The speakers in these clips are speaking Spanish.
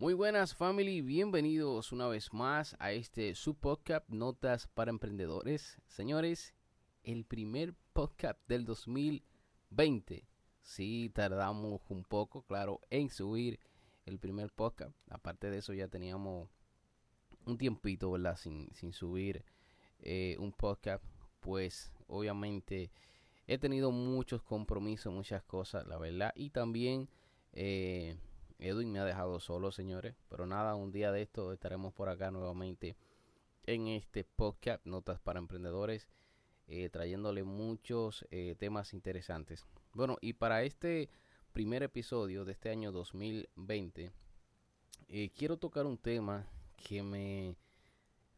Muy buenas family, bienvenidos una vez más a este su podcast Notas para Emprendedores. Señores, el primer podcast del 2020. Sí, tardamos un poco, claro, en subir el primer podcast. Aparte de eso ya teníamos un tiempito, ¿verdad? Sin, sin subir eh, un podcast. Pues obviamente he tenido muchos compromisos, muchas cosas, la verdad. Y también... Eh, Edwin me ha dejado solo, señores. Pero nada, un día de esto estaremos por acá nuevamente en este podcast, Notas para Emprendedores, eh, trayéndole muchos eh, temas interesantes. Bueno, y para este primer episodio de este año 2020, eh, quiero tocar un tema que me,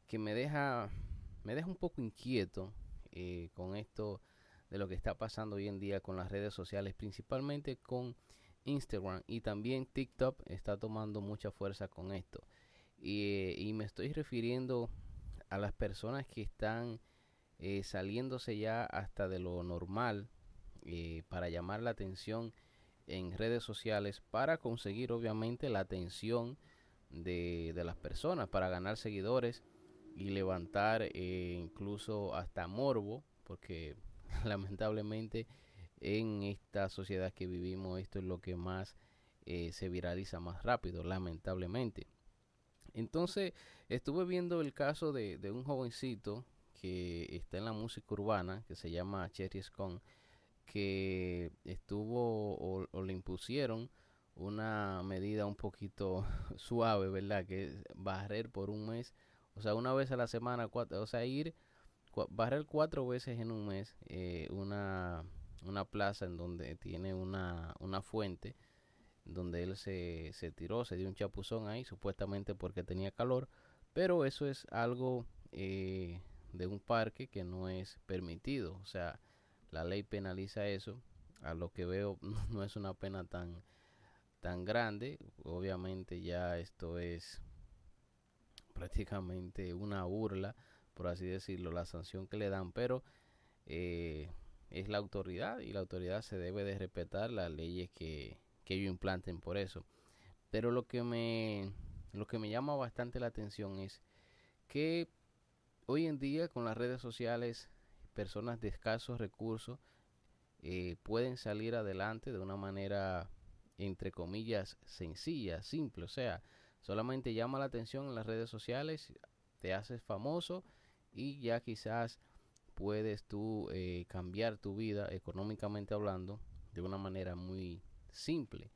que me deja, me deja un poco inquieto con esto de lo que está pasando hoy en día con las redes sociales, principalmente con Instagram y también TikTok está tomando mucha fuerza con esto. Y, me estoy refiriendo a las personas que están eh, saliéndose ya hasta de lo normal eh, para llamar la atención en redes sociales para conseguir obviamente la atención de, las personas, para ganar seguidores y levantar eh, incluso hasta morbo, porque lamentablemente en esta sociedad que vivimos esto es lo que más eh, se viraliza más rápido, lamentablemente. Entonces estuve viendo el caso de, un jovencito que está en la música urbana, que se llama Cherry Scone, que estuvo o, le impusieron una medida un poquito suave, ¿verdad? Que es barrer por un mes, o sea, una vez a la semana, o sea, ir, barrer cuatro veces en un mes, eh, una plaza en donde tiene una, una fuente, donde él se, se tiró, se dio un chapuzón ahí, supuestamente porque tenía calor, pero eso es algo eh, de un parque que no es permitido, o sea, la ley penaliza eso, a lo que veo no es una pena tan, tan grande, obviamente ya esto es prácticamente una burla, por así decirlo, la sanción que le dan, pero eh, es la autoridad y la autoridad se debe de respetar las leyes que, que ellos implanten por eso. Pero lo que me lo que me llama bastante la atención es que hoy en día con las redes sociales personas de escasos recursos eh, pueden salir adelante de una manera entre comillas sencilla, simple, o sea, solamente llama la atención en las redes sociales, te haces famoso y ya quizás puedes tú eh, cambiar tu vida económicamente hablando de una manera muy simple.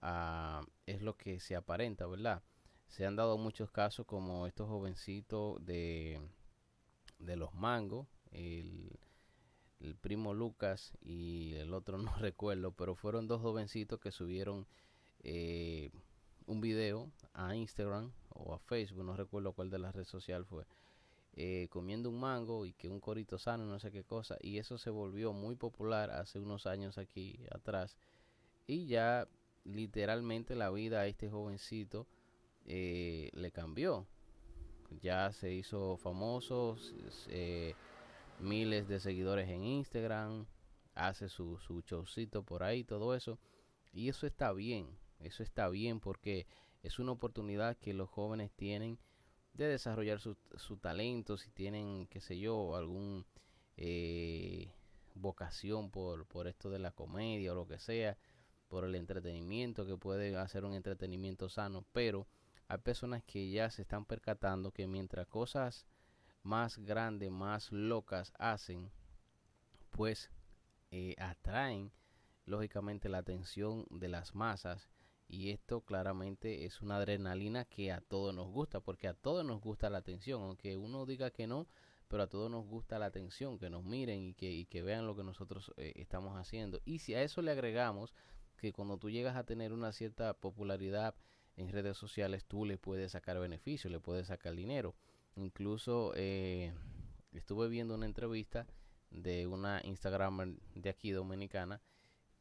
Ah, es lo que se aparenta, ¿verdad? Se han dado muchos casos como estos jovencitos de, de los mangos, el, primo Lucas y el otro no recuerdo, pero fueron dos jovencitos que subieron eh, un video a Instagram o a Facebook, no recuerdo cuál de las redes sociales fue, eh, comiendo un mango y que un corito sano, no sé qué cosa. Y eso se volvió muy popular hace unos años aquí atrás. Y ya literalmente la vida a este jovencito eh, le cambió. Ya se hizo famoso, eh, miles de seguidores en Instagram, hace su, su showcito por ahí, todo eso. Y eso está bien, eso está bien porque es una oportunidad que los jóvenes tienen de desarrollar su, su talento, si tienen, qué sé yo, algún eh, vocación por, por esto de la comedia o lo que sea, por el entretenimiento, que puede hacer un entretenimiento sano, pero hay personas que ya se están percatando que mientras cosas más grandes, más locas hacen, pues eh, atraen lógicamente la atención de las masas y esto claramente es una adrenalina que a todos nos gusta, porque a todos nos gusta la atención, aunque uno diga que no, pero a todos nos gusta la atención, que nos miren y que, y que vean lo que nosotros eh, estamos haciendo. Y si a eso le agregamos que cuando tú llegas a tener una cierta popularidad en redes sociales, tú le puedes sacar beneficio, le puedes sacar dinero. Incluso eh, estuve viendo una entrevista de una Instagramer de aquí dominicana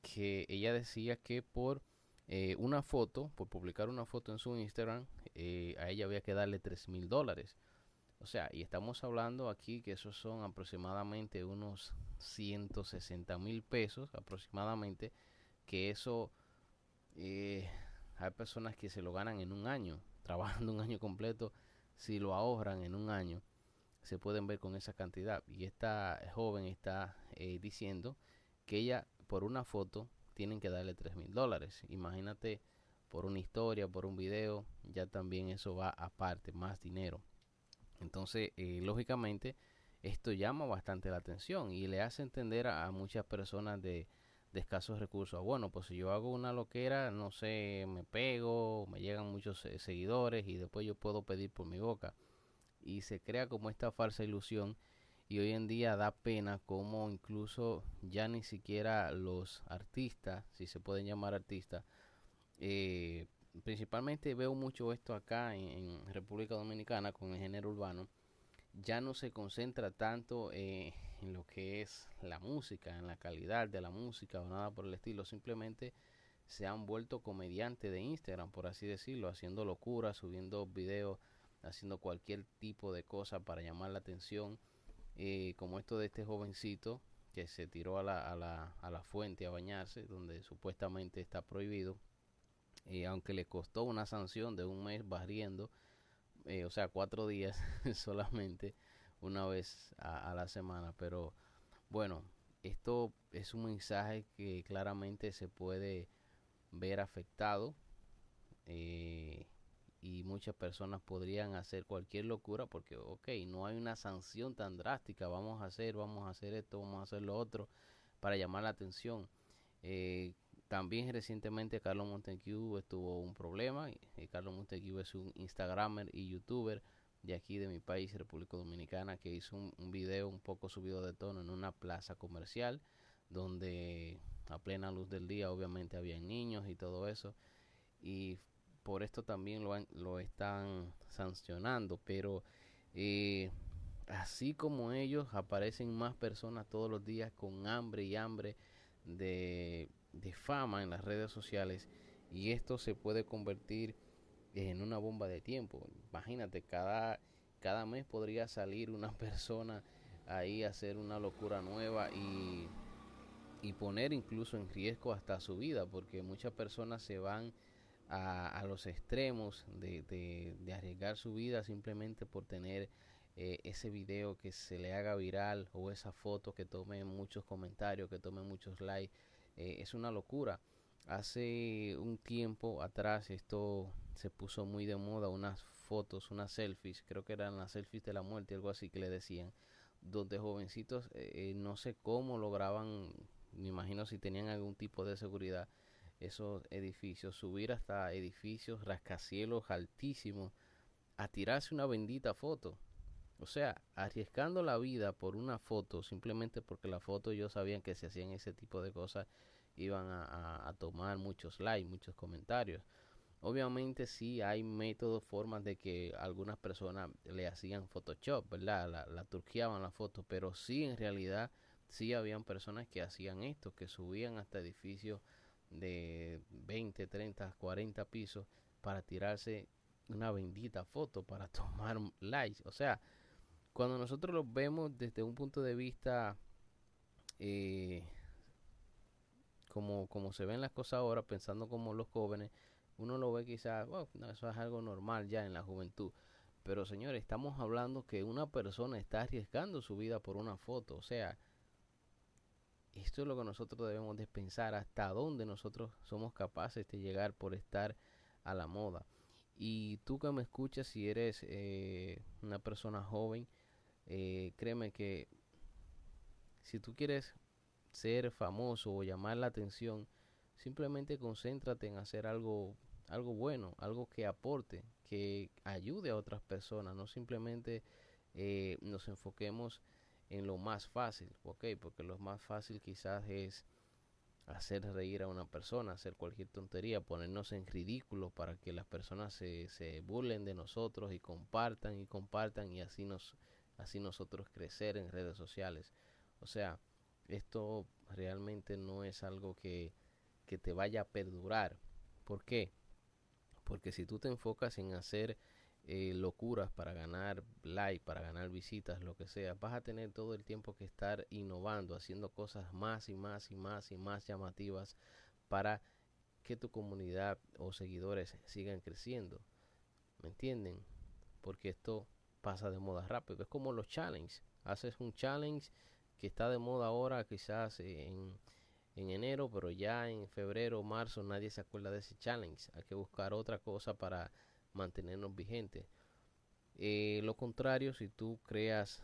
que ella decía que por eh, una foto, por publicar una foto en su Instagram, eh, a ella había que darle 3 mil dólares. O sea, y estamos hablando aquí que esos son aproximadamente unos 160 mil pesos aproximadamente, que eso, eh, hay personas que se lo ganan en un año, trabajando un año completo, si lo ahorran en un año, se pueden ver con esa cantidad. Y esta joven está diciendo que ella por una foto tienen que darle 3 mil dólares. Imagínate por una historia, por un video, ya también eso va aparte, más dinero. Entonces, eh, lógicamente, esto llama bastante la atención y le hace entender a, muchas personas de, de, escasos recursos. Bueno, pues si yo hago una loquera, no sé, me pego, me llegan muchos eh, seguidores y después yo puedo pedir por mi boca. Y se crea como esta falsa ilusión y hoy en día da pena como incluso ya ni siquiera los artistas, si se pueden llamar artistas, eh, principalmente veo mucho esto acá en República Dominicana con el género urbano, ya no se concentra tanto eh, en lo que es la música, en la calidad de la música o nada por el estilo, simplemente se han vuelto comediantes de Instagram, por así decirlo, haciendo locuras, subiendo videos, haciendo cualquier tipo de cosa para llamar la atención, eh, como esto de este jovencito que se tiró a la, a, la, a la fuente a bañarse, donde supuestamente está prohibido, y aunque le costó una sanción de un mes barriendo, eh, o sea, cuatro días solamente, una vez a, la semana. Pero bueno, esto es un mensaje que claramente se puede ver afectado eh, y muchas personas podrían hacer cualquier locura porque, ok, no hay una sanción tan drástica, vamos a hacer, vamos a hacer esto, vamos a hacer lo otro para llamar la atención. Eh, también recientemente Carlos Montecu estuvo un problema. Y Carlos Montecu es un Instagramer y YouTuber de aquí de mi país, República Dominicana, que hizo un, video un poco subido de tono en una plaza comercial donde a plena luz del día obviamente había niños y todo eso. Y por esto también lo, lo están sancionando. Pero eh, así como ellos, aparecen más personas todos los días con hambre y hambre de de fama en las redes sociales y esto se puede convertir en una bomba de tiempo. Imagínate, cada, cada mes podría salir una persona ahí a hacer una locura nueva y, y poner incluso en riesgo hasta su vida, porque muchas personas se van a, a los extremos de, arriesgar su vida simplemente por tener eh, ese video que se le haga viral o esa foto que tome muchos comentarios, que tome muchos likes eh, es una locura. Hace un tiempo atrás esto se puso muy de moda, unas fotos, unas selfies, creo que eran las selfies de la muerte, algo así que le decían, donde jovencitos eh, no sé cómo lograban, me imagino si tenían algún tipo de seguridad, esos edificios, subir hasta edificios rascacielos altísimos, a tirarse una bendita foto. O sea, arriesgando la vida por una foto, simplemente porque la foto ellos sabían que si hacían ese tipo de cosas iban a, tomar muchos likes, muchos comentarios. Obviamente sí hay métodos, formas de que algunas personas le hacían Photoshop, ¿verdad? La, la turqueaban la foto, pero sí en realidad sí habían personas que hacían esto, que subían hasta edificios de 20, 30, 40 pisos para tirarse una bendita foto, para tomar likes. O sea, cuando nosotros lo vemos desde un punto de vista eh, como, como se ven las cosas ahora, pensando como los jóvenes, uno lo ve quizás, eso es algo normal ya en la juventud. Pero señores, estamos hablando que una persona está arriesgando su vida por una foto. O sea, esto es lo que nosotros debemos de pensar, hasta dónde nosotros somos capaces de llegar por estar a la moda. Y tú que me escuchas, si eres eh, una persona joven, eh, créeme que si tú quieres ser famoso o llamar la atención, simplemente concéntrate en hacer algo, algo bueno, algo que aporte, que ayude a otras personas, no simplemente eh, nos enfoquemos en lo más fácil, ¿ok? Porque lo más fácil quizás es hacer reír a una persona, hacer cualquier tontería, ponernos en ridículo para que las personas se, se burlen de nosotros y compartan y compartan y así nos así nosotros crecer en redes sociales. O sea, esto realmente no es algo que, que te vaya a perdurar. ¿Por qué? Porque si tú te enfocas en hacer eh, locuras para ganar like, para ganar visitas, lo que sea, vas a tener todo el tiempo que estar innovando, haciendo cosas más y más y más y más llamativas para que tu comunidad o seguidores sigan creciendo. ¿Me entienden? Porque esto pasa de moda rápido. Es como los challenges. Haces un challenge que está de moda ahora, quizás en, en enero, pero ya en febrero o marzo nadie se acuerda de ese challenge. Hay que buscar otra cosa para mantenernos vigentes. Eh, lo contrario, si tú creas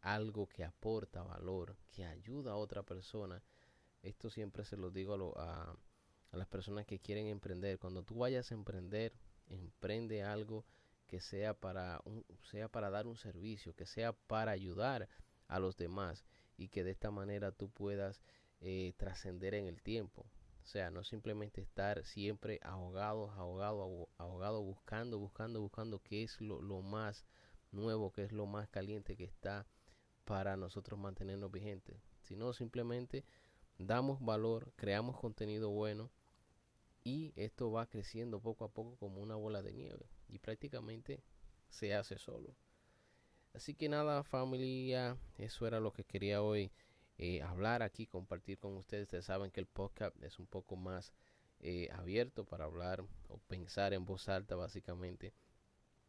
algo que aporta valor, que ayuda a otra persona, esto siempre se lo digo a, a las personas que quieren emprender. Cuando tú vayas a emprender, emprende algo que sea para, sea para dar un servicio, que sea para ayudar a los demás y que de esta manera tú puedas eh, trascender en el tiempo. O sea, no simplemente estar siempre ahogado, ahogado, ahogado, buscando, buscando, buscando qué es lo, lo más nuevo, qué es lo más caliente que está para nosotros mantenernos vigentes. Sino simplemente damos valor, creamos contenido bueno y esto va creciendo poco a poco como una bola de nieve y prácticamente se hace solo. Así que nada, familia, eso era lo que quería hoy eh, hablar aquí, compartir con ustedes. Ustedes saben que el podcast es un poco más eh, abierto para hablar o pensar en voz alta, básicamente.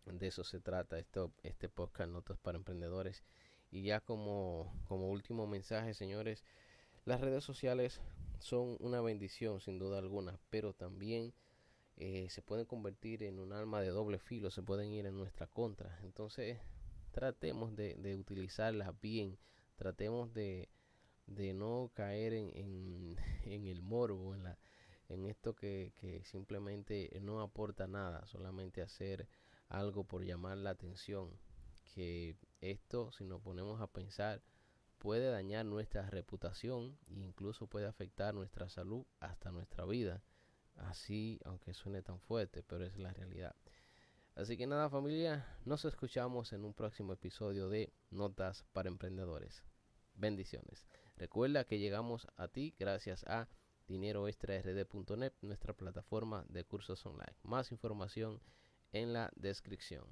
De eso se trata esto, este podcast Notas para Emprendedores. Y ya como, como último mensaje, señores, las redes sociales son una bendición sin duda alguna, pero también eh, se pueden convertir en un arma de doble filo, se pueden ir en nuestra contra. Entonces, tratemos de, de utilizarlas bien, tratemos de, de no caer en, en, el morbo, en, la, en esto que, que simplemente no aporta nada, solamente hacer algo por llamar la atención. Que esto, si nos ponemos a pensar, puede dañar nuestra reputación e incluso puede afectar nuestra salud hasta nuestra vida. Así, aunque suene tan fuerte, pero es la realidad. Así que nada familia, nos escuchamos en un próximo episodio de Notas para Emprendedores. Bendiciones. Recuerda que llegamos a ti gracias a dineroextrard.net, nuestra plataforma de cursos online. Más información en la descripción.